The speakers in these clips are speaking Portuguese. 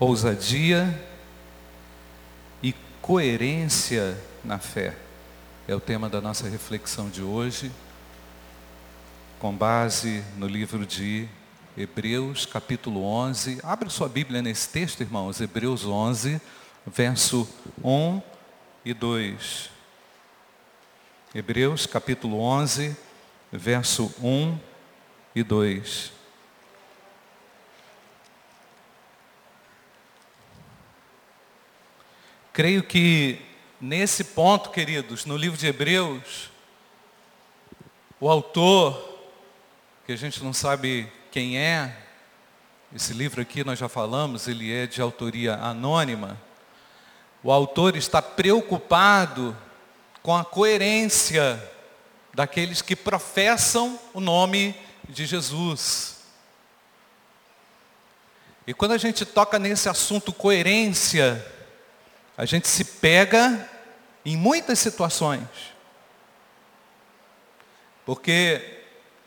ousadia e coerência na fé. É o tema da nossa reflexão de hoje, com base no livro de Hebreus, capítulo 11. Abre sua Bíblia nesse texto, irmãos, Hebreus 11, verso 1 e 2. Hebreus, capítulo 11, verso 1 e 2. Creio que nesse ponto, queridos, no livro de Hebreus, o autor, que a gente não sabe quem é, esse livro aqui nós já falamos, ele é de autoria anônima. O autor está preocupado com a coerência daqueles que professam o nome de Jesus. E quando a gente toca nesse assunto coerência, a gente se pega em muitas situações. Porque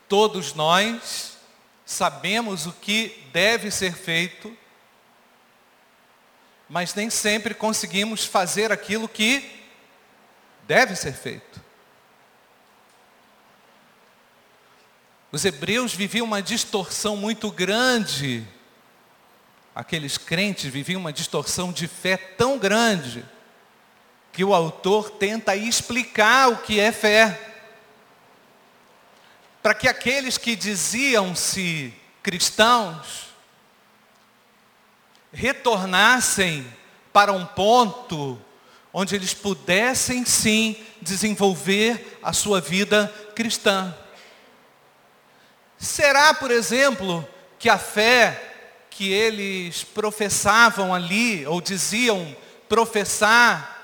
todos nós sabemos o que deve ser feito, mas nem sempre conseguimos fazer aquilo que deve ser feito. Os hebreus viviam uma distorção muito grande aqueles crentes viviam uma distorção de fé tão grande que o autor tenta explicar o que é fé. Para que aqueles que diziam-se cristãos retornassem para um ponto onde eles pudessem sim desenvolver a sua vida cristã. Será, por exemplo, que a fé que eles professavam ali, ou diziam professar,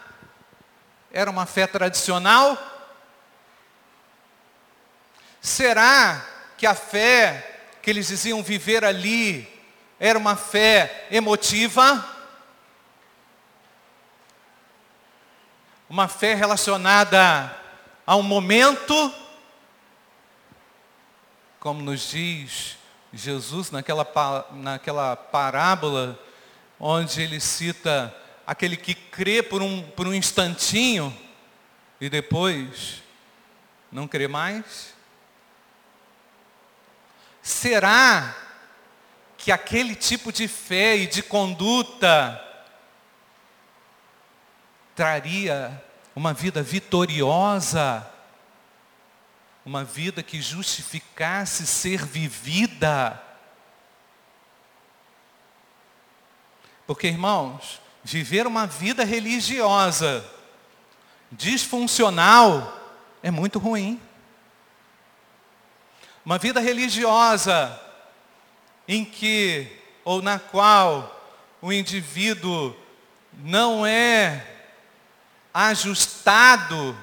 era uma fé tradicional? Será que a fé que eles diziam viver ali era uma fé emotiva? Uma fé relacionada a um momento? Como nos diz Jesus naquela, naquela parábola, onde ele cita aquele que crê por um, por um instantinho e depois não crê mais? Será que aquele tipo de fé e de conduta traria uma vida vitoriosa uma vida que justificasse ser vivida. Porque, irmãos, viver uma vida religiosa disfuncional é muito ruim. Uma vida religiosa em que ou na qual o indivíduo não é ajustado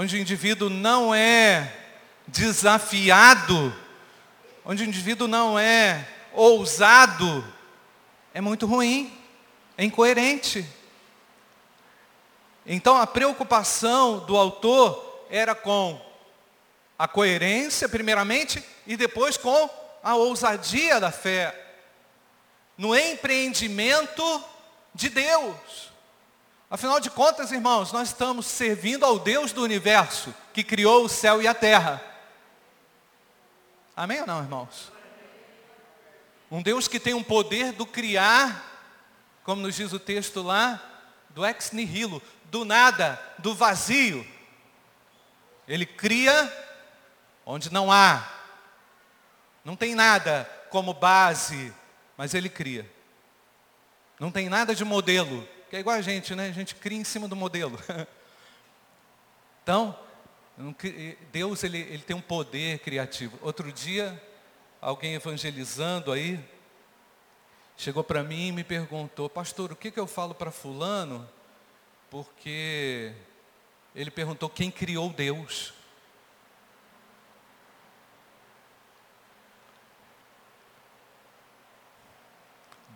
onde o indivíduo não é desafiado, onde o indivíduo não é ousado, é muito ruim, é incoerente. Então a preocupação do autor era com a coerência, primeiramente, e depois com a ousadia da fé, no empreendimento de Deus. Afinal de contas, irmãos, nós estamos servindo ao Deus do universo, que criou o céu e a terra. Amém ou não, irmãos? Um Deus que tem um poder do criar, como nos diz o texto lá, do ex nihilo, do nada, do vazio. Ele cria onde não há. Não tem nada como base, mas ele cria. Não tem nada de modelo, que é igual a gente, né? A gente cria em cima do modelo. Então, Deus ele, ele tem um poder criativo. Outro dia, alguém evangelizando aí, chegou para mim e me perguntou, pastor, o que, que eu falo para fulano? Porque ele perguntou quem criou Deus.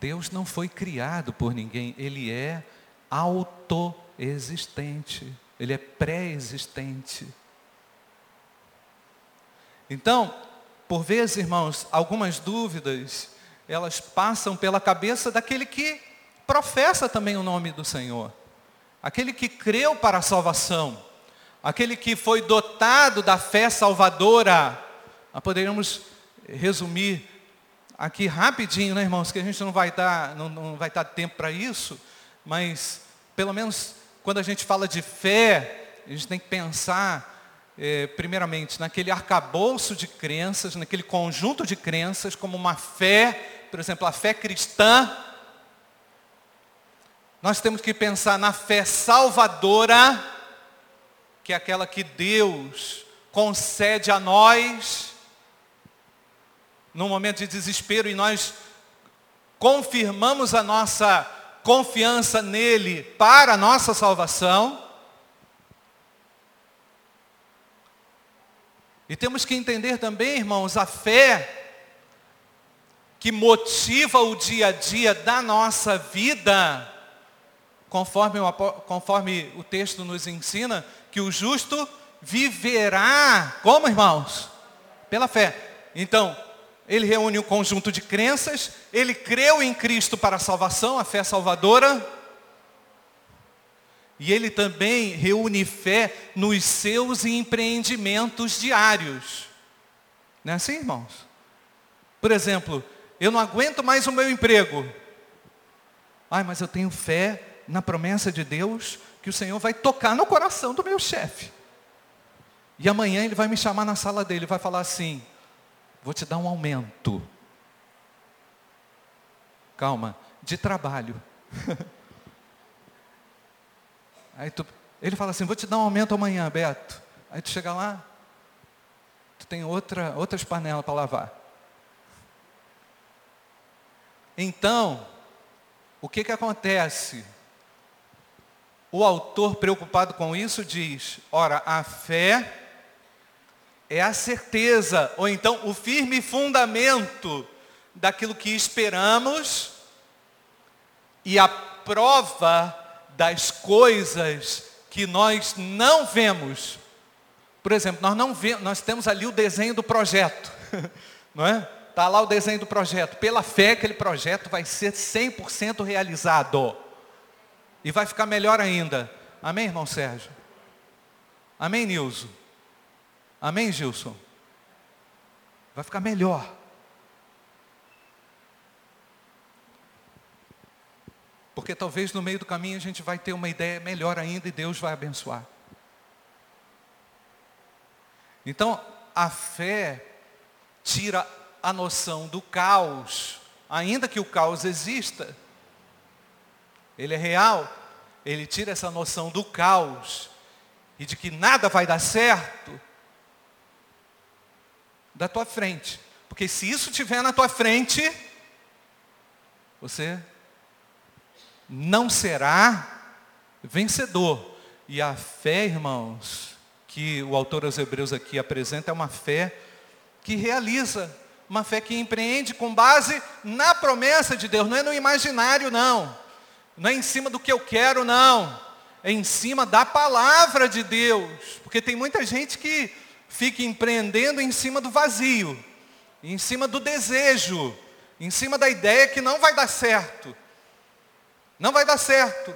Deus não foi criado por ninguém, ele é autoexistente, ele é pré-existente. Então, por vezes, irmãos, algumas dúvidas elas passam pela cabeça daquele que professa também o nome do Senhor. Aquele que creu para a salvação. Aquele que foi dotado da fé salvadora. Nós poderíamos resumir aqui rapidinho, né, irmãos, que a gente não vai dar, não, não vai dar tempo para isso, mas pelo menos quando a gente fala de fé, a gente tem que pensar é, primeiramente, naquele arcabouço de crenças, naquele conjunto de crenças, como uma fé, por exemplo, a fé cristã. Nós temos que pensar na fé salvadora, que é aquela que Deus concede a nós, num momento de desespero, e nós confirmamos a nossa confiança nele para a nossa salvação. E temos que entender também, irmãos, a fé que motiva o dia a dia da nossa vida, conforme o, conforme o texto nos ensina, que o justo viverá, como irmãos? Pela fé. Então, ele reúne um conjunto de crenças, ele creu em Cristo para a salvação, a fé salvadora, e ele também reúne fé nos seus empreendimentos diários. Não é assim, irmãos? Por exemplo, eu não aguento mais o meu emprego. Ai, mas eu tenho fé na promessa de Deus que o Senhor vai tocar no coração do meu chefe. E amanhã ele vai me chamar na sala dele vai falar assim: vou te dar um aumento. Calma, de trabalho. Aí tu, ele fala assim, vou te dar um aumento amanhã, Beto. Aí tu chega lá, tu tem outra, outras panelas para lavar. Então, o que, que acontece? O autor preocupado com isso diz, ora, a fé é a certeza, ou então o firme fundamento daquilo que esperamos e a prova das coisas que nós não vemos. Por exemplo, nós não vemos, nós temos ali o desenho do projeto, não é? Está lá o desenho do projeto. Pela fé, aquele projeto vai ser 100% realizado. E vai ficar melhor ainda. Amém, irmão Sérgio? Amém, Nilson? Amém, Gilson? Vai ficar melhor. Porque talvez no meio do caminho a gente vai ter uma ideia melhor ainda e Deus vai abençoar. Então, a fé tira a noção do caos, ainda que o caos exista. Ele é real, ele tira essa noção do caos e de que nada vai dar certo da tua frente. Porque se isso estiver na tua frente, você não será vencedor. E a fé, irmãos, que o autor aos Hebreus aqui apresenta é uma fé que realiza, uma fé que empreende com base na promessa de Deus, não é no imaginário, não. Não é em cima do que eu quero, não. É em cima da palavra de Deus. Porque tem muita gente que fica empreendendo em cima do vazio, em cima do desejo, em cima da ideia que não vai dar certo. Não vai dar certo.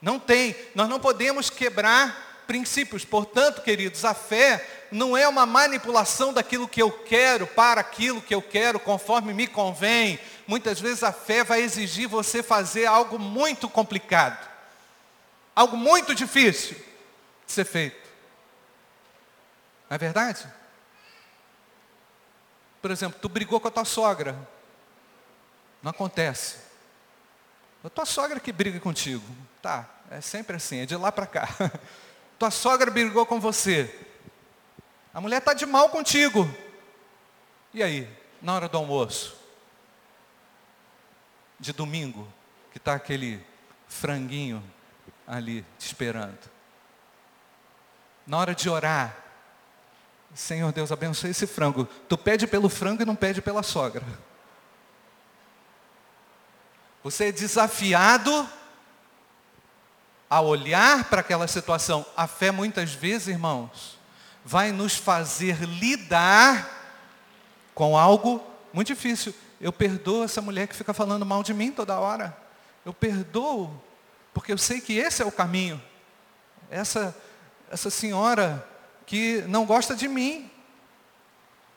Não tem. Nós não podemos quebrar princípios. Portanto, queridos, a fé não é uma manipulação daquilo que eu quero para aquilo que eu quero, conforme me convém. Muitas vezes a fé vai exigir você fazer algo muito complicado. Algo muito difícil de ser feito. Não é verdade? Por exemplo, tu brigou com a tua sogra. Não acontece. A tua sogra que briga contigo. Tá, é sempre assim, é de lá para cá. Tua sogra brigou com você. A mulher está de mal contigo. E aí, na hora do almoço? De domingo, que está aquele franguinho ali te esperando. Na hora de orar, Senhor Deus, abençoe esse frango. Tu pede pelo frango e não pede pela sogra. Você é desafiado a olhar para aquela situação. A fé, muitas vezes, irmãos, vai nos fazer lidar com algo muito difícil. eu perdoo essa mulher que fica falando mal de mim toda hora. Eu perdoo, porque eu sei que esse é o caminho. Essa, essa senhora que não gosta de mim,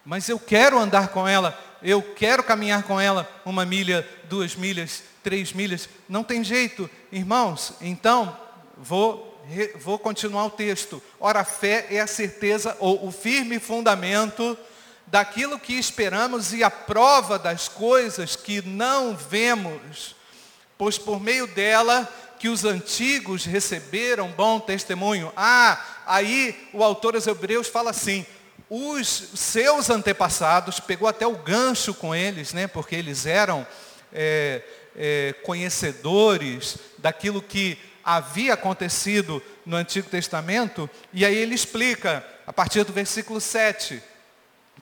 mas eu quero andar com ela, eu quero caminhar com ela uma milha, duas milhas, três milhas, não tem jeito, irmãos. Então, vou, vou continuar o texto. Ora, a fé é a certeza ou o firme fundamento daquilo que esperamos e a prova das coisas que não vemos, pois por meio dela que os antigos receberam bom testemunho. Ah, aí o autor aos Hebreus fala assim: os seus antepassados, pegou até o gancho com eles, né, porque eles eram é, é, conhecedores daquilo que havia acontecido no Antigo Testamento, e aí ele explica, a partir do versículo 7,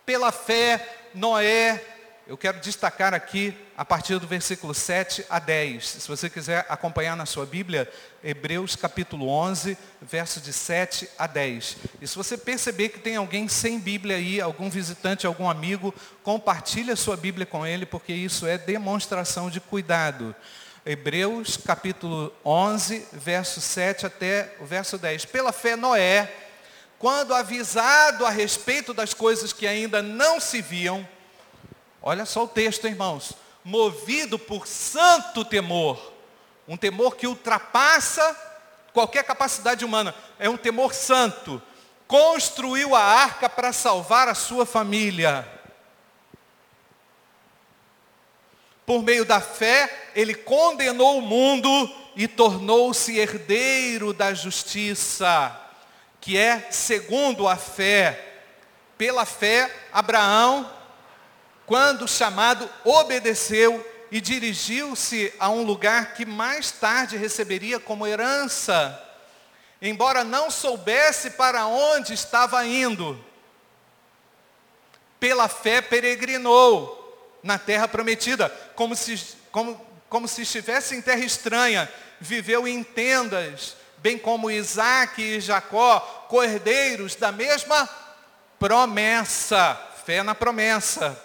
pela fé, Noé, eu quero destacar aqui a partir do versículo 7 a 10. Se você quiser acompanhar na sua Bíblia, Hebreus capítulo 11, verso de 7 a 10. E se você perceber que tem alguém sem Bíblia aí, algum visitante, algum amigo, compartilhe a sua Bíblia com ele, porque isso é demonstração de cuidado. Hebreus capítulo 11, verso 7 até o verso 10. Pela fé, Noé, quando avisado a respeito das coisas que ainda não se viam, Olha só o texto, irmãos. Movido por santo temor. Um temor que ultrapassa qualquer capacidade humana. É um temor santo. Construiu a arca para salvar a sua família. Por meio da fé, ele condenou o mundo e tornou-se herdeiro da justiça, que é segundo a fé. Pela fé, Abraão quando chamado, obedeceu e dirigiu-se a um lugar que mais tarde receberia como herança, embora não soubesse para onde estava indo. Pela fé peregrinou na terra prometida, como se, como, como se estivesse em terra estranha, viveu em tendas, bem como Isaac e Jacó, cordeiros da mesma promessa, fé na promessa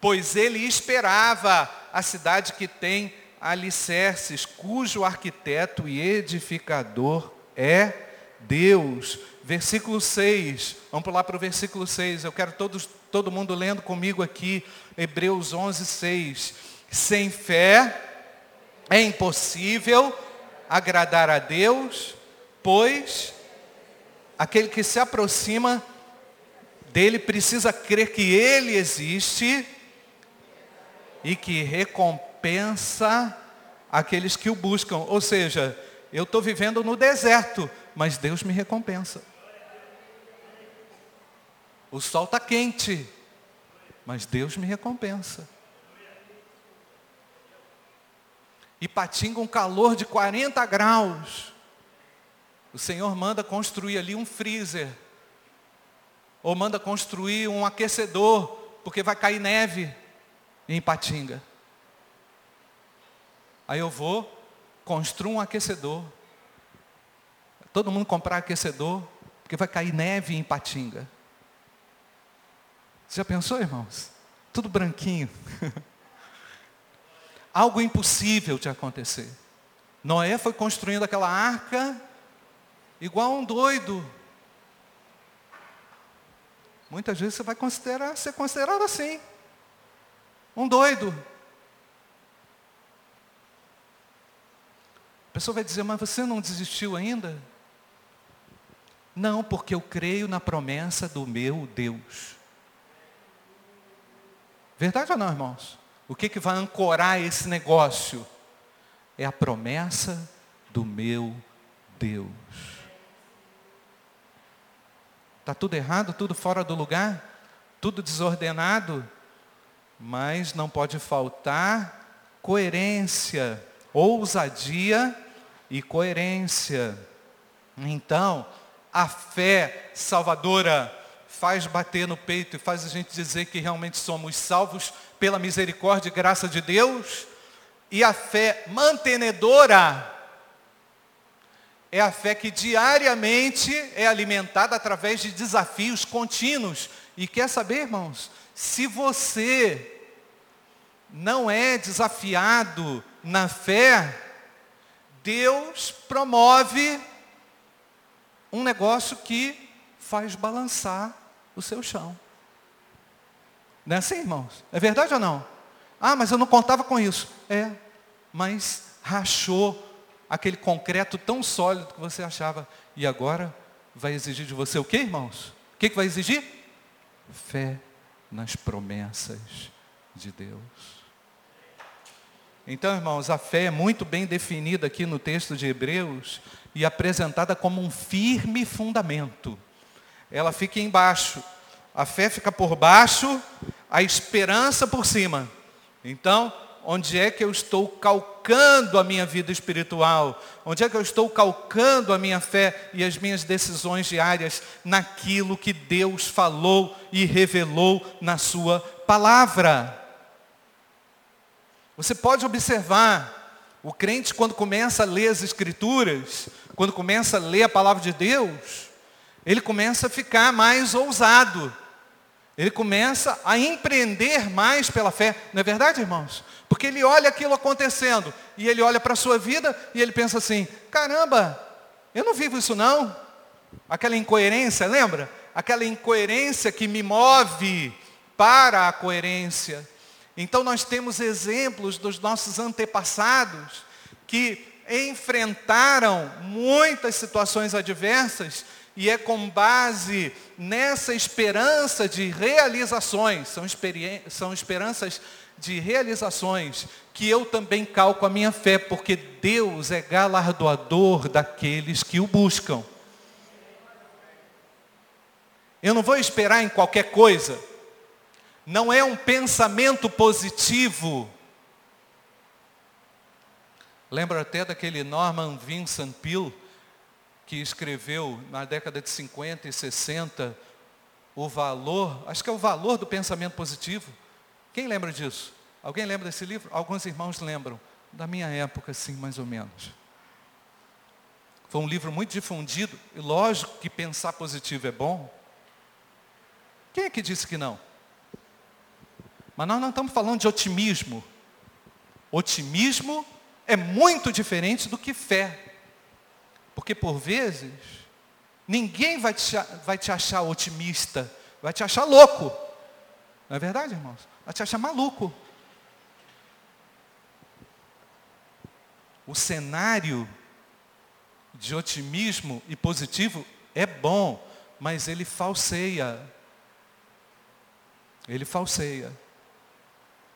pois ele esperava a cidade que tem alicerces, cujo arquiteto e edificador é Deus. Versículo 6, vamos pular para o versículo 6, eu quero todos, todo mundo lendo comigo aqui, Hebreus 11, 6. Sem fé é impossível agradar a Deus, pois aquele que se aproxima dele precisa crer que ele existe e que recompensa aqueles que o buscam. Ou seja, eu estou vivendo no deserto, mas Deus me recompensa. O sol está quente, mas Deus me recompensa. E patinga um calor de 40 graus. O Senhor manda construir ali um freezer. Ou manda construir um aquecedor, porque vai cair neve em Patinga. Aí eu vou, construo um aquecedor. Todo mundo comprar aquecedor, porque vai cair neve em Patinga. Você já pensou, irmãos? Tudo branquinho. Algo impossível de acontecer. Noé foi construindo aquela arca igual um doido. Muitas vezes você vai considerar, ser considerado assim. Um doido. A pessoa vai dizer, mas você não desistiu ainda? Não, porque eu creio na promessa do meu Deus. Verdade ou não, irmãos? O que, que vai ancorar esse negócio? É a promessa do meu Deus. Está tudo errado, tudo fora do lugar, tudo desordenado mas não pode faltar coerência, ousadia e coerência. Então, a fé salvadora faz bater no peito e faz a gente dizer que realmente somos salvos pela misericórdia e graça de Deus. E a fé mantenedora é a fé que diariamente é alimentada através de desafios contínuos. E quer saber, irmãos? Se você não é desafiado na fé, Deus promove um negócio que faz balançar o seu chão. Não é assim, irmãos? É verdade ou não? Ah, mas eu não contava com isso. É, mas rachou aquele concreto tão sólido que você achava. E agora vai exigir de você o que, irmãos? O que vai exigir? Fé nas promessas de Deus. Então, irmãos, a fé é muito bem definida aqui no texto de Hebreus e apresentada como um firme fundamento. Ela fica embaixo, a fé fica por baixo, a esperança por cima. Então, onde é que eu estou calcando a minha vida espiritual? Onde é que eu estou calcando a minha fé e as minhas decisões diárias naquilo que Deus falou e revelou na sua palavra? Você pode observar, o crente quando começa a ler as escrituras, quando começa a ler a palavra de Deus, ele começa a ficar mais ousado. Ele começa a empreender mais pela fé. Não é verdade, irmãos? Porque ele olha aquilo acontecendo e ele olha para a sua vida e ele pensa assim: caramba, eu não vivo isso não. Aquela incoerência, lembra? Aquela incoerência que me move para a coerência. Então nós temos exemplos dos nossos antepassados que enfrentaram muitas situações adversas e é com base nessa esperança de realizações, são, são esperanças de realizações, que eu também calco a minha fé, porque Deus é galardoador daqueles que o buscam. Eu não vou esperar em qualquer coisa, não é um pensamento positivo. Lembra até daquele Norman Vincent Peale, que escreveu na década de 50 e 60 o valor, acho que é o valor do pensamento positivo. Quem lembra disso? Alguém lembra desse livro? Alguns irmãos lembram. Da minha época, sim, mais ou menos. Foi um livro muito difundido, e lógico que pensar positivo é bom. Quem é que disse que não? Mas nós não estamos falando de otimismo. Otimismo é muito diferente do que fé. Porque por vezes, ninguém vai te, vai te achar otimista, vai te achar louco. Não é verdade, irmãos? Vai te achar maluco. O cenário de otimismo e positivo é bom, mas ele falseia. Ele falseia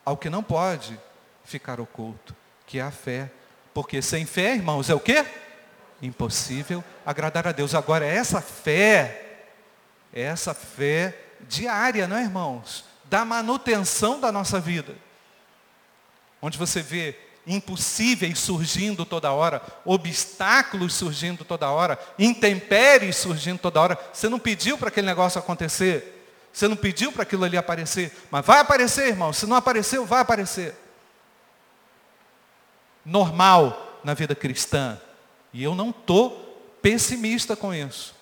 ao que não pode ficar oculto, que é a fé. Porque sem fé, irmãos, é o quê? Impossível agradar a Deus. Agora, essa fé, essa fé diária, não é, irmãos? Da manutenção da nossa vida. Onde você vê impossíveis surgindo toda hora, obstáculos surgindo toda hora, intempéries surgindo toda hora. Você não pediu para aquele negócio acontecer. Você não pediu para aquilo ali aparecer, mas vai aparecer, irmão. Se não apareceu, vai aparecer. Normal na vida cristã. E eu não estou pessimista com isso.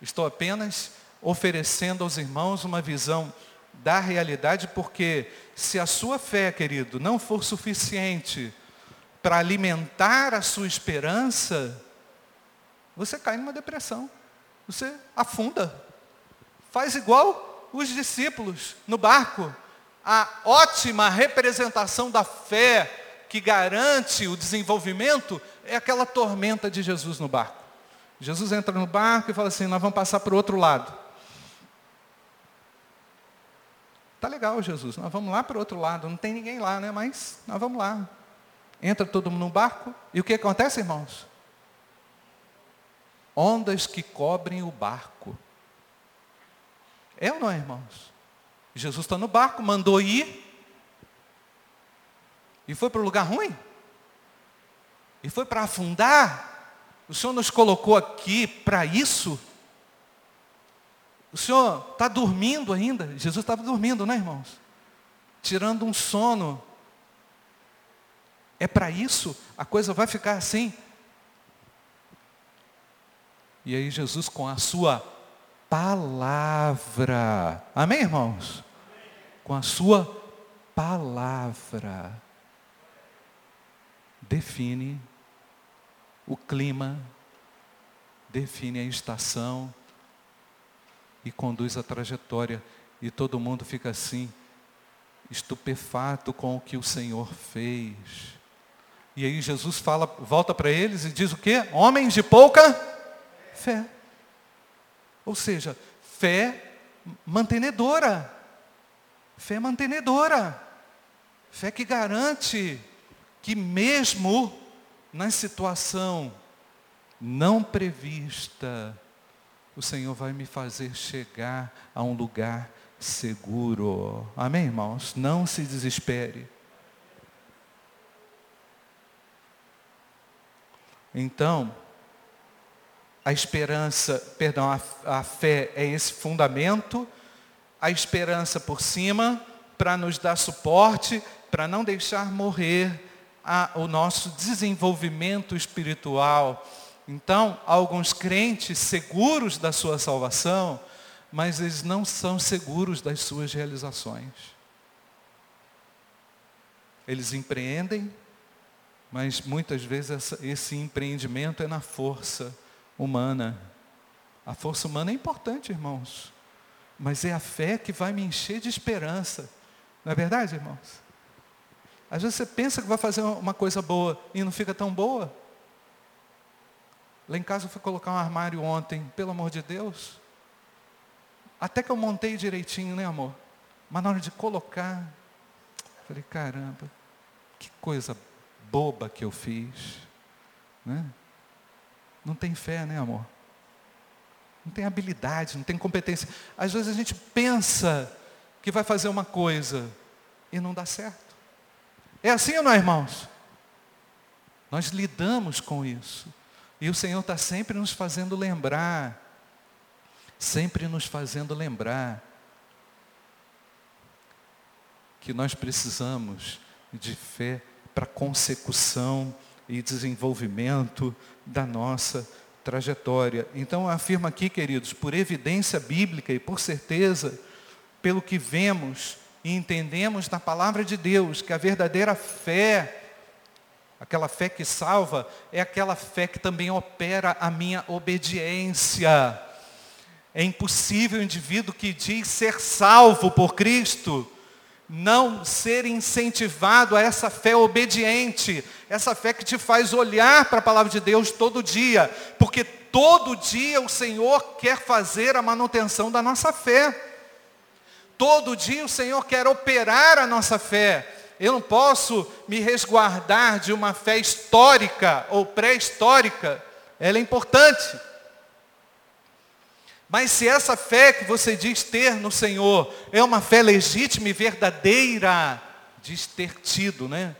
Estou apenas oferecendo aos irmãos uma visão da realidade, porque se a sua fé, querido, não for suficiente para alimentar a sua esperança, você cai numa depressão. Você afunda. Faz igual os discípulos no barco. A ótima representação da fé que garante o desenvolvimento é aquela tormenta de Jesus no barco. Jesus entra no barco e fala assim: Nós vamos passar para o outro lado. Tá legal, Jesus, nós vamos lá para o outro lado. Não tem ninguém lá, né? Mas nós vamos lá. Entra todo mundo no barco. E o que acontece, irmãos? Ondas que cobrem o barco. É ou não irmãos? Jesus está no barco, mandou ir. E foi para o lugar ruim? E foi para afundar? O Senhor nos colocou aqui para isso? O Senhor está dormindo ainda? Jesus estava dormindo, né, irmãos? Tirando um sono. É para isso? A coisa vai ficar assim? E aí Jesus, com a sua palavra. Amém, irmãos? Com a sua palavra define o clima, define a estação e conduz a trajetória. E todo mundo fica assim, estupefato com o que o Senhor fez. E aí Jesus fala, volta para eles e diz o quê? Homens de pouca fé. Ou seja, fé mantenedora. Fé mantenedora. Fé que garante que mesmo na situação não prevista, o Senhor vai me fazer chegar a um lugar seguro. Amém, irmãos? Não se desespere. Então, a esperança, perdão, a, a fé é esse fundamento, a esperança por cima, para nos dar suporte, para não deixar morrer a, o nosso desenvolvimento espiritual. Então, alguns crentes seguros da sua salvação, mas eles não são seguros das suas realizações. Eles empreendem, mas muitas vezes esse empreendimento é na força humana. A força humana é importante, irmãos, mas é a fé que vai me encher de esperança. Não é verdade, irmãos? Às vezes você pensa que vai fazer uma coisa boa e não fica tão boa. Lá em casa eu fui colocar um armário ontem, pelo amor de Deus. Até que eu montei direitinho, né, amor? Mas na hora de colocar, falei, caramba, que coisa boba que eu fiz. Né? Não tem fé, né, amor? Não tem habilidade, não tem competência. Às vezes a gente pensa que vai fazer uma coisa e não dá certo. É assim ou não, irmãos? Nós lidamos com isso. E o Senhor está sempre nos fazendo lembrar sempre nos fazendo lembrar que nós precisamos de fé para consecução e desenvolvimento da nossa trajetória. Então afirma aqui, queridos, por evidência bíblica e por certeza, pelo que vemos e entendemos na palavra de Deus, que a verdadeira fé, aquela fé que salva, é aquela fé que também opera a minha obediência. É impossível o indivíduo que diz ser salvo por Cristo não ser incentivado a essa fé obediente, essa fé que te faz olhar para a palavra de Deus todo dia, porque todo dia o Senhor quer fazer a manutenção da nossa fé. Todo dia o Senhor quer operar a nossa fé. Eu não posso me resguardar de uma fé histórica ou pré-histórica. Ela é importante. Mas se essa fé que você diz ter no Senhor é uma fé legítima e verdadeira, diz ter tido, né?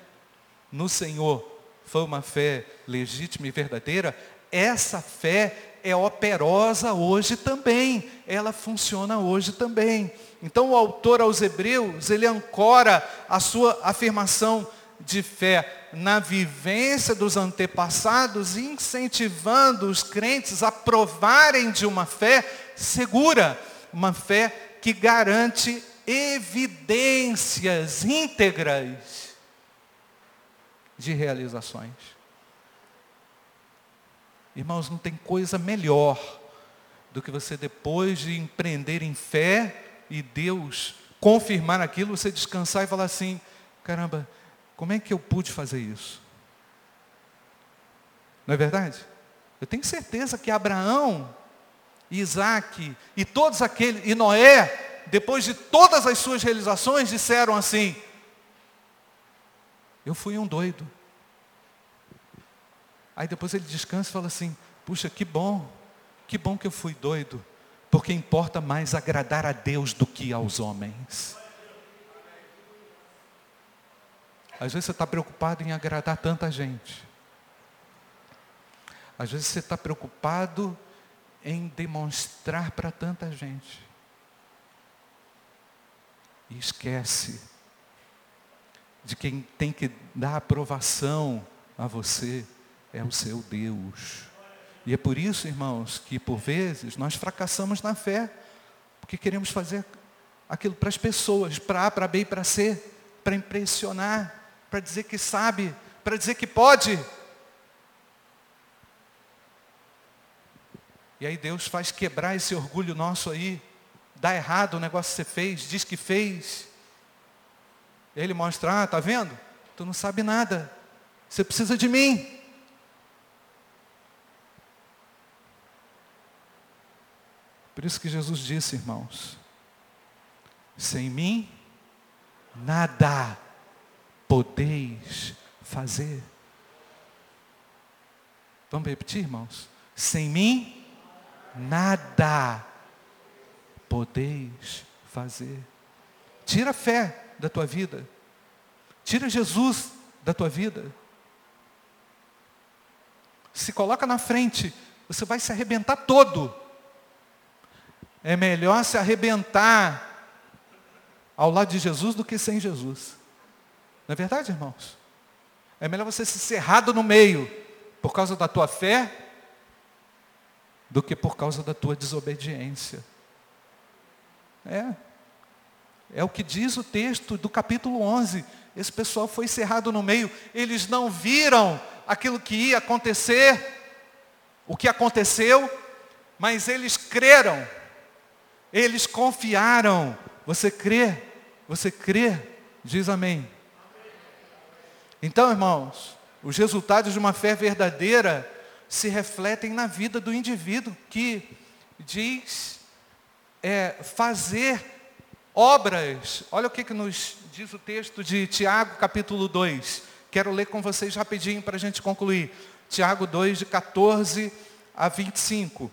No Senhor, foi uma fé legítima e verdadeira, essa fé é operosa hoje também, ela funciona hoje também. Então o autor aos Hebreus, ele ancora a sua afirmação de fé na vivência dos antepassados, incentivando os crentes a provarem de uma fé segura, uma fé que garante evidências íntegras de realizações. Irmãos, não tem coisa melhor do que você depois de empreender em fé e Deus confirmar aquilo, você descansar e falar assim, caramba, como é que eu pude fazer isso? Não é verdade? Eu tenho certeza que Abraão, Isaac e todos aqueles, e Noé, depois de todas as suas realizações, disseram assim: Eu fui um doido. Aí depois ele descansa e fala assim: Puxa, que bom, que bom que eu fui doido, porque importa mais agradar a Deus do que aos homens. Às vezes você está preocupado em agradar tanta gente. Às vezes você está preocupado em demonstrar para tanta gente. E esquece de quem tem que dar aprovação a você é o seu Deus. E é por isso, irmãos, que por vezes nós fracassamos na fé, porque queremos fazer aquilo para as pessoas, para A, para B e para C para impressionar, para dizer que sabe, para dizer que pode. E aí Deus faz quebrar esse orgulho nosso aí. Dá errado o negócio que você fez, diz que fez. Ele mostra, ah, tá vendo? Tu não sabe nada. Você precisa de mim. Por isso que Jesus disse, irmãos, sem mim nada podeis fazer. Vamos repetir, irmãos? Sem mim nada podeis fazer. Tira a fé da tua vida. Tira Jesus da tua vida. Se coloca na frente, você vai se arrebentar todo. É melhor se arrebentar ao lado de Jesus do que sem Jesus. Não é verdade, irmãos? É melhor você ser cerrado no meio por causa da tua fé do que por causa da tua desobediência. É. É o que diz o texto do capítulo 11. Esse pessoal foi cerrado no meio. Eles não viram aquilo que ia acontecer, o que aconteceu, mas eles creram. Eles confiaram. Você crê? Você crê? Diz amém. Então, irmãos, os resultados de uma fé verdadeira se refletem na vida do indivíduo que diz é, fazer obras. Olha o que, que nos diz o texto de Tiago, capítulo 2. Quero ler com vocês rapidinho para a gente concluir. Tiago 2, de 14 a 25.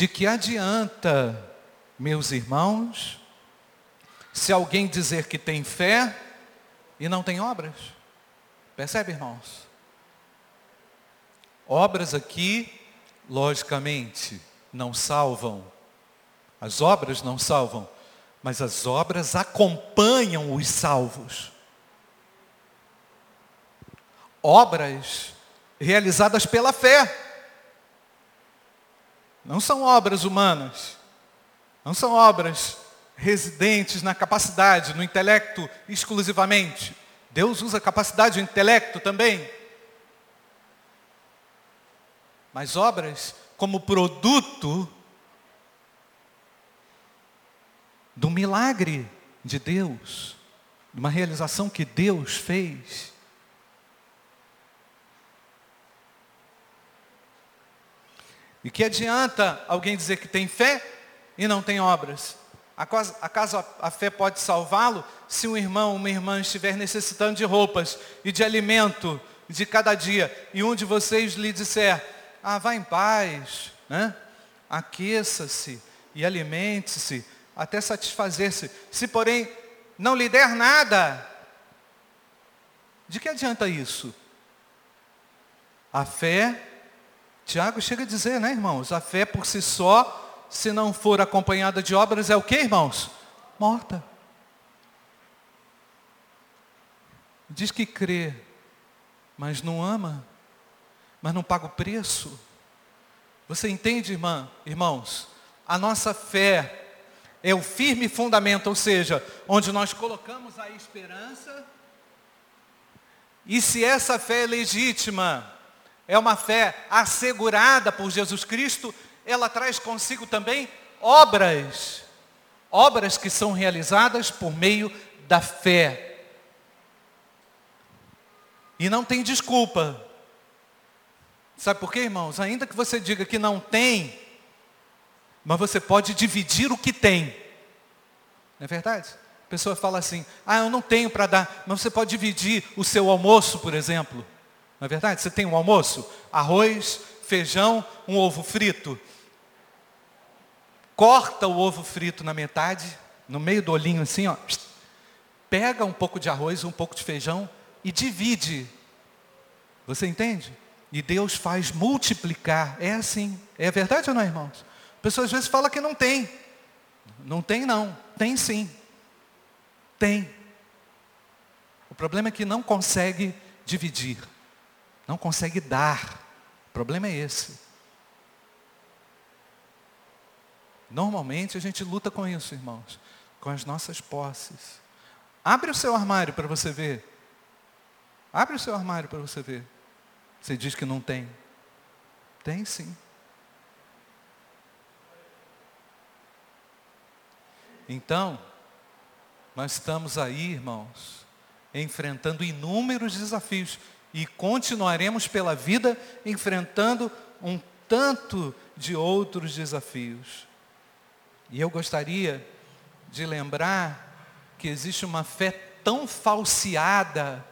De que adianta, meus irmãos, se alguém dizer que tem fé e não tem obras? Percebe, irmãos? Obras aqui, logicamente, não salvam. As obras não salvam, mas as obras acompanham os salvos. Obras realizadas pela fé. Não são obras humanas. Não são obras residentes na capacidade, no intelecto exclusivamente. Deus usa a capacidade do intelecto também. Mas obras como produto do milagre de Deus, de uma realização que Deus fez. E que adianta alguém dizer que tem fé e não tem obras? Acaso, a fé pode salvá-lo se um irmão, uma irmã estiver necessitando de roupas e de alimento de cada dia e um de vocês lhe disser, ah, vá em paz, né? aqueça-se e alimente-se até satisfazer-se. Se porém não lhe der nada, de que adianta isso? A fé Tiago chega a dizer, né, irmãos? A fé por si só, se não for acompanhada de obras, é o que, irmãos? Morta. Diz que crê, mas não ama, mas não paga o preço. Você entende, irmã, irmãos? A nossa fé é o firme fundamento, ou seja, onde nós colocamos a esperança. E se essa fé é legítima, é uma fé assegurada por Jesus Cristo, ela traz consigo também obras. Obras que são realizadas por meio da fé. E não tem desculpa. Sabe por quê, irmãos? Ainda que você diga que não tem, mas você pode dividir o que tem. Não é verdade? A pessoa fala assim: ah, eu não tenho para dar, mas você pode dividir o seu almoço, por exemplo. Não é verdade? Você tem um almoço, arroz, feijão, um ovo frito. Corta o ovo frito na metade, no meio do olhinho assim, ó. Pega um pouco de arroz, um pouco de feijão e divide. Você entende? E Deus faz multiplicar. É assim. É verdade ou não, irmãos? Pessoas às vezes falam que não tem. Não tem não. Tem sim. Tem. O problema é que não consegue dividir, não consegue dar. O problema é esse. Normalmente a gente luta com isso, irmãos, com as nossas posses. Abre o seu armário para você ver. Abre o seu armário para você ver. Você diz que não tem. Tem sim. Então, nós estamos aí, irmãos, enfrentando inúmeros desafios e continuaremos pela vida enfrentando um tanto de outros desafios. E eu gostaria de lembrar que existe uma fé tão falseada,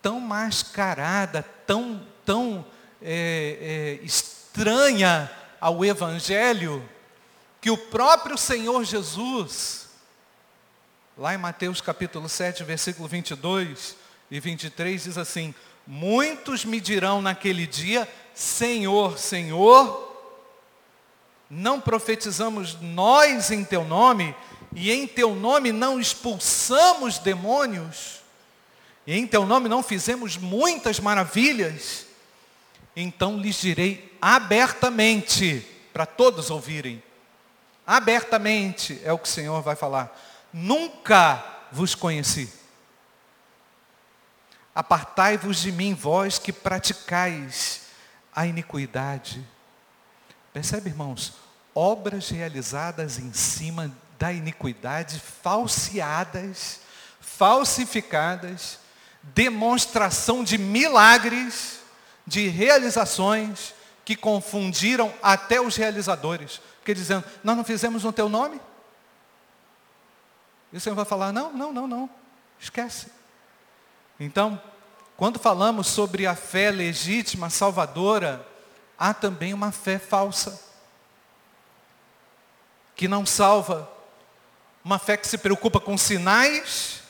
tão mascarada, tão, tão é, é, estranha ao Evangelho, que o próprio Senhor Jesus, lá em Mateus capítulo 7, versículo 22 e 23, diz assim: Muitos me dirão naquele dia, Senhor, Senhor, não profetizamos nós em teu nome, e em teu nome não expulsamos demônios, e em teu nome não fizemos muitas maravilhas, então lhes direi abertamente, para todos ouvirem, abertamente é o que o Senhor vai falar, nunca vos conheci. Apartai-vos de mim, vós que praticais a iniquidade. Percebe, irmãos? Obras realizadas em cima da iniquidade, falseadas, falsificadas, demonstração de milagres, de realizações que confundiram até os realizadores. Porque dizendo, nós não fizemos no teu nome? E o Senhor vai falar, não, não, não, não, esquece. Então, quando falamos sobre a fé legítima, salvadora, há também uma fé falsa, que não salva, uma fé que se preocupa com sinais,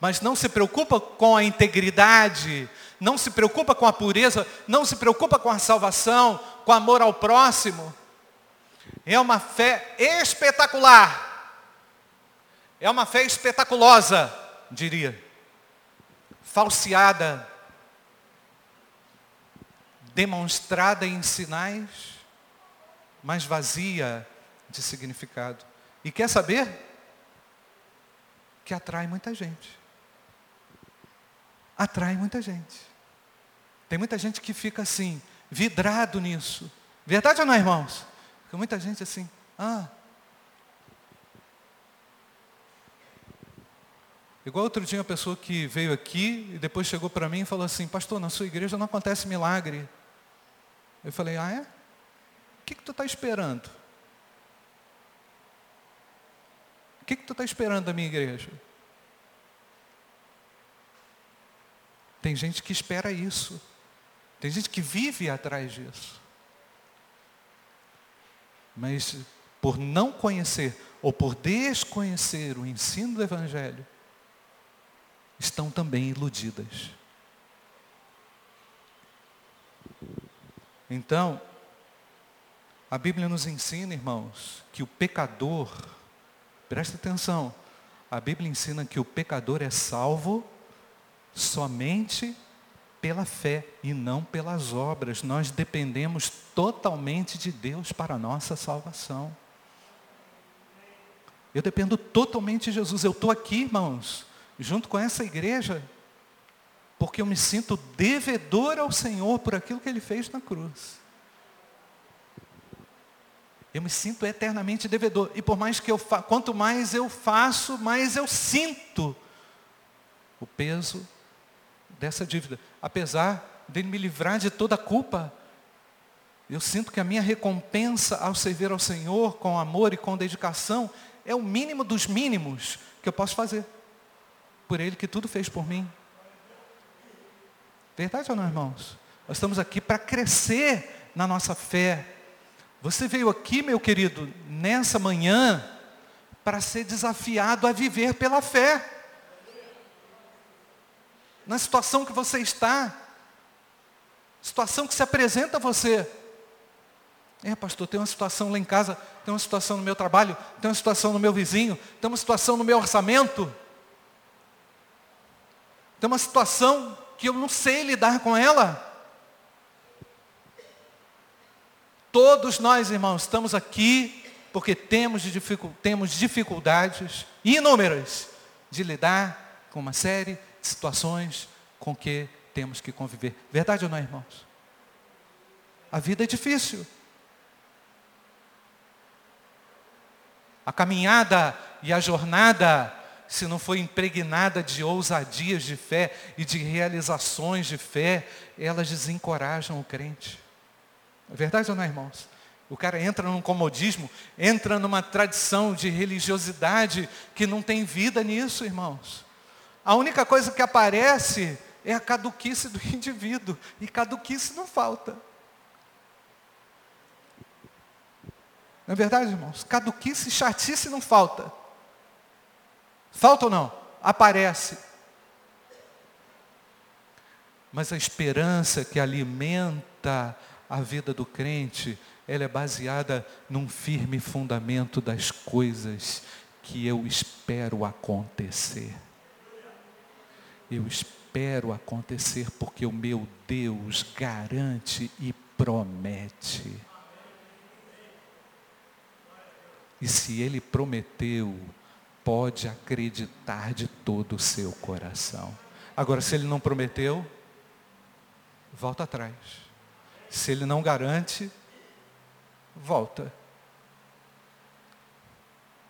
mas não se preocupa com a integridade, não se preocupa com a pureza, não se preocupa com a salvação, com o amor ao próximo. É uma fé espetacular. É uma fé espetaculosa, diria. Falseada, demonstrada em sinais, mas vazia de significado. E quer saber? Que atrai muita gente. Atrai muita gente. Tem muita gente que fica assim, vidrado nisso. Verdade ou não, irmãos? Fica muita gente assim, ah. Igual outro dia uma pessoa que veio aqui e depois chegou para mim e falou assim, pastor, na sua igreja não acontece milagre. Eu falei, ah é? O que, que tu está esperando? O que, que tu está esperando da minha igreja? Tem gente que espera isso. Tem gente que vive atrás disso. Mas por não conhecer ou por desconhecer o ensino do Evangelho, estão também iludidas. Então, a Bíblia nos ensina, irmãos, que o pecador, presta atenção, a Bíblia ensina que o pecador é salvo somente pela fé e não pelas obras. Nós dependemos totalmente de Deus para a nossa salvação. Eu dependo totalmente de Jesus. Eu estou aqui, irmãos, junto com essa igreja, porque eu me sinto devedor ao Senhor por aquilo que Ele fez na cruz. Eu me sinto eternamente devedor. E por mais que eu fa... quanto mais eu faço, mais eu sinto o peso dessa dívida. Apesar de me livrar de toda a culpa, eu sinto que a minha recompensa ao servir ao Senhor com amor e com dedicação é o mínimo dos mínimos que eu posso fazer. Por Ele que tudo fez por mim. Verdade ou não, irmãos? Nós estamos aqui para crescer na nossa fé. Você veio aqui, meu querido, nessa manhã, para ser desafiado a viver pela fé. Na situação que você está, situação que se apresenta a você. É, pastor, tem uma situação lá em casa, tem uma situação no meu trabalho, tem uma situação no meu vizinho, tem uma situação no meu orçamento. Tem uma situação que eu não sei lidar com ela. Todos nós, irmãos, estamos aqui porque temos, temos dificuldades inúmeras de lidar com uma série de situações com que temos que conviver. Verdade ou não, irmãos? A vida é difícil. A caminhada e a jornada, se não for impregnada de ousadias de fé e de realizações de fé, elas desencorajam o crente. É verdade ou não, irmãos? O cara entra num comodismo, entra numa tradição de religiosidade que não tem vida nisso, irmãos. A única coisa que aparece é a caduquice do indivíduo, e caduquice não falta. Não é verdade, irmãos? Caduquice e chatice não falta. Falta ou não? Aparece. Mas a esperança que alimenta a vida do crente, ela é baseada num firme fundamento das coisas que eu espero acontecer. Eu espero acontecer porque o meu Deus garante e promete. E se ele prometeu, pode acreditar de todo o seu coração. Agora, se ele não prometeu, volta atrás. Se ele não garante, volta.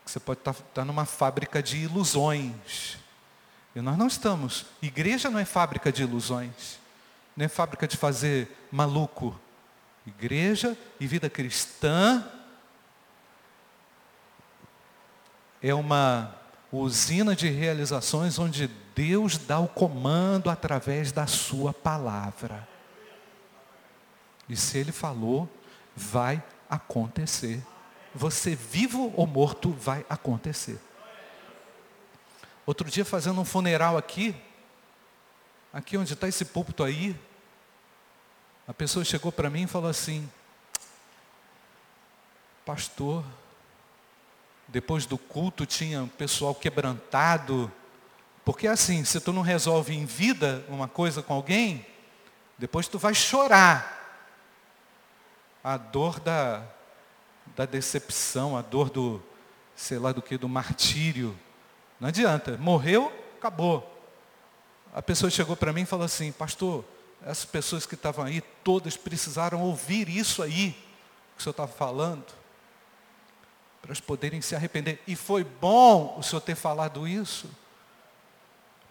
Você pode estar, estar numa fábrica de ilusões. E nós não estamos. Igreja não é fábrica de ilusões. Não é fábrica de fazer maluco. Igreja e vida cristã é uma usina de realizações onde Deus dá o comando através da sua palavra. E se ele falou, vai acontecer. Você vivo ou morto vai acontecer. Outro dia fazendo um funeral aqui, aqui onde está esse púlpito aí, a pessoa chegou para mim e falou assim, pastor, depois do culto tinha pessoal quebrantado, porque assim, se tu não resolve em vida uma coisa com alguém, depois tu vai chorar a dor da, da decepção, a dor do, sei lá do que, do martírio. Não adianta, morreu, acabou. A pessoa chegou para mim e falou assim, pastor, essas pessoas que estavam aí, todas precisaram ouvir isso aí, que o senhor estava falando, para elas poderem se arrepender. E foi bom o senhor ter falado isso,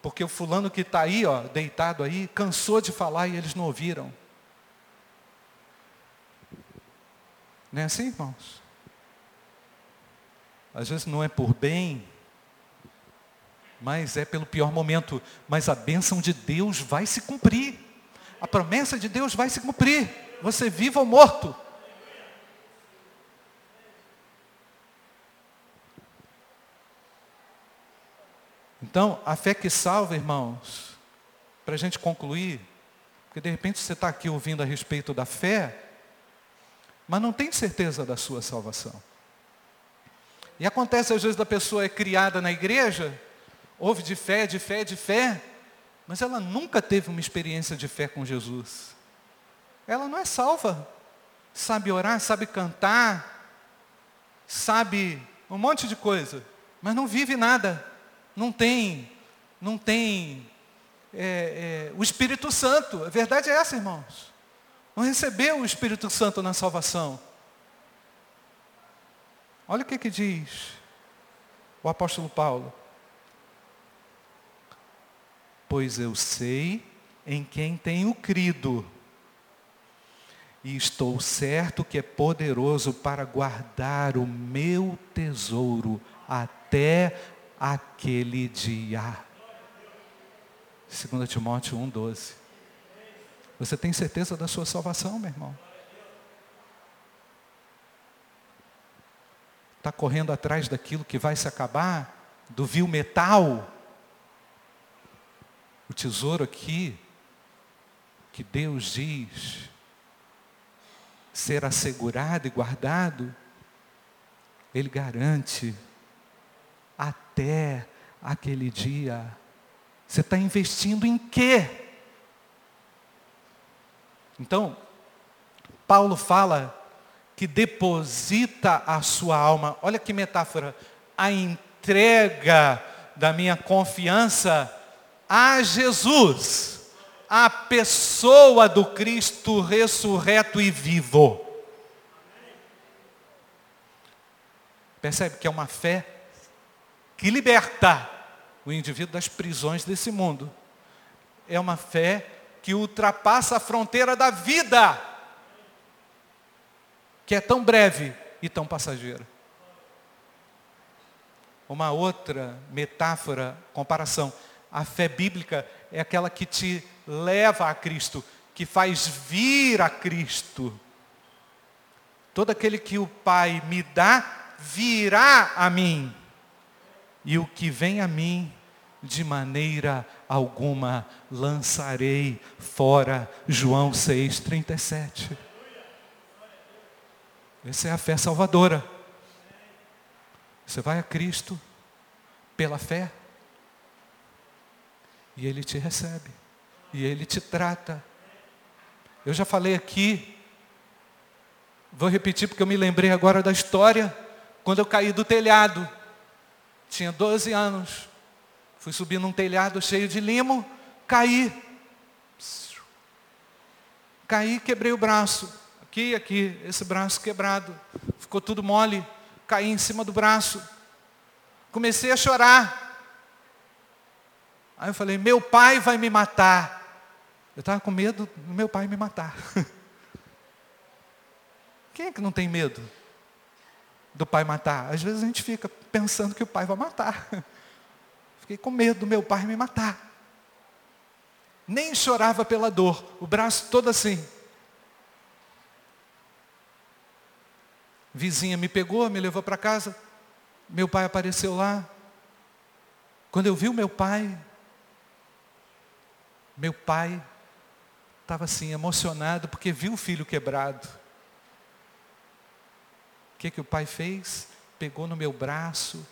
porque o fulano que está aí, ó, deitado aí, cansou de falar e eles não ouviram. Não é assim, irmãos? Às vezes não é por bem, mas é pelo pior momento. Mas a bênção de Deus vai se cumprir. A promessa de Deus vai se cumprir. Você vivo ou morto. Então, a fé que salva, irmãos, para a gente concluir, porque de repente você está aqui ouvindo a respeito da fé, mas não tem certeza da sua salvação. E acontece às vezes da pessoa é criada na igreja, ouve de fé, de fé, de fé, mas ela nunca teve uma experiência de fé com Jesus. Ela não é salva. Sabe orar, sabe cantar, sabe um monte de coisa, mas não vive nada. Não tem, não tem é, é, o Espírito Santo. A verdade é essa, irmãos. Não recebeu o Espírito Santo na salvação. Olha o que, que diz o apóstolo Paulo. Pois eu sei em quem tenho crido, e estou certo que é poderoso para guardar o meu tesouro até aquele dia. 2 Timóteo 1,12. Você tem certeza da sua salvação, meu irmão? Está correndo atrás daquilo que vai se acabar? Do vil metal? O tesouro aqui, que Deus diz ser assegurado e guardado, Ele garante até aquele dia Você está investindo em quê? Então, Paulo fala que deposita a sua alma, olha que metáfora, a entrega da minha confiança a Jesus, a pessoa do Cristo ressurreto e vivo. Percebe que é uma fé que liberta o indivíduo das prisões desse mundo. É uma fé que ultrapassa a fronteira da vida, que é tão breve e tão passageira. Uma outra metáfora, comparação. A fé bíblica é aquela que te leva a Cristo, que faz vir a Cristo. Todo aquele que o Pai me dá, virá a mim. E o que vem a mim, de maneira alguma lançarei fora. João 6,37. Essa é a fé salvadora. Você vai a Cristo pela fé. E Ele te recebe. E Ele te trata. Eu já falei aqui, vou repetir porque eu me lembrei agora da história, quando eu caí do telhado. Tinha 12 anos. Fui subir num telhado cheio de limo, caí. Caí, quebrei o braço. Aqui aqui, esse braço quebrado. Ficou tudo mole. Caí em cima do braço. Comecei a chorar. Aí eu falei, meu pai vai me matar. Eu estava com medo do meu pai me matar. Quem é que não tem medo do pai matar? Às vezes a gente fica pensando que o pai vai matar. Fiquei com medo do meu pai me matar. Nem chorava pela dor, o braço todo assim. Vizinha me pegou, me levou para casa. Meu pai apareceu lá. Quando eu vi o meu pai, meu pai estava assim emocionado porque viu o filho quebrado. O que, que o pai fez? Pegou no meu braço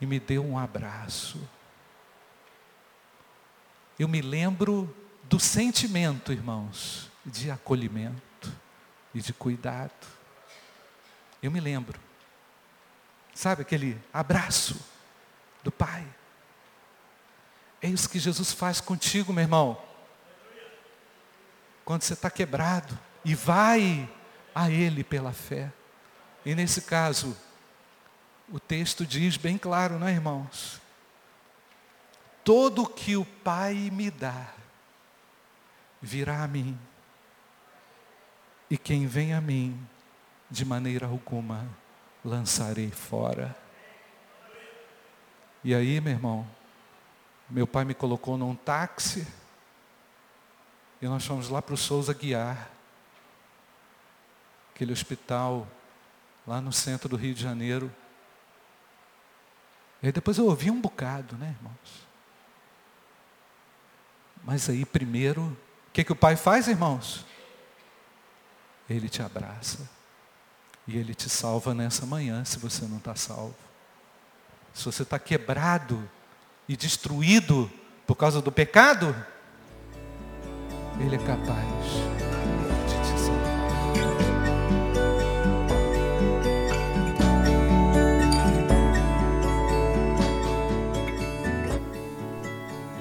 e me deu um abraço. Eu me lembro do sentimento, irmãos, de acolhimento e de cuidado. Eu me lembro. Sabe aquele abraço do Pai? É isso que Jesus faz contigo, meu irmão. Quando você está quebrado e vai a Ele pela fé. E nesse caso, o texto diz bem claro, não é, irmãos? Todo que o Pai me dá, virá a mim. E quem vem a mim, de maneira alguma lançarei fora. E aí, meu irmão, meu pai me colocou num táxi e nós fomos lá para o Souza Guiar, aquele hospital lá no centro do Rio de Janeiro. E aí depois eu ouvi um bocado, né, irmãos? Mas aí primeiro, o que, que o pai faz, irmãos? Ele te abraça. E Ele te salva nessa manhã, se você não está salvo. Se você está quebrado e destruído por causa do pecado, Ele é capaz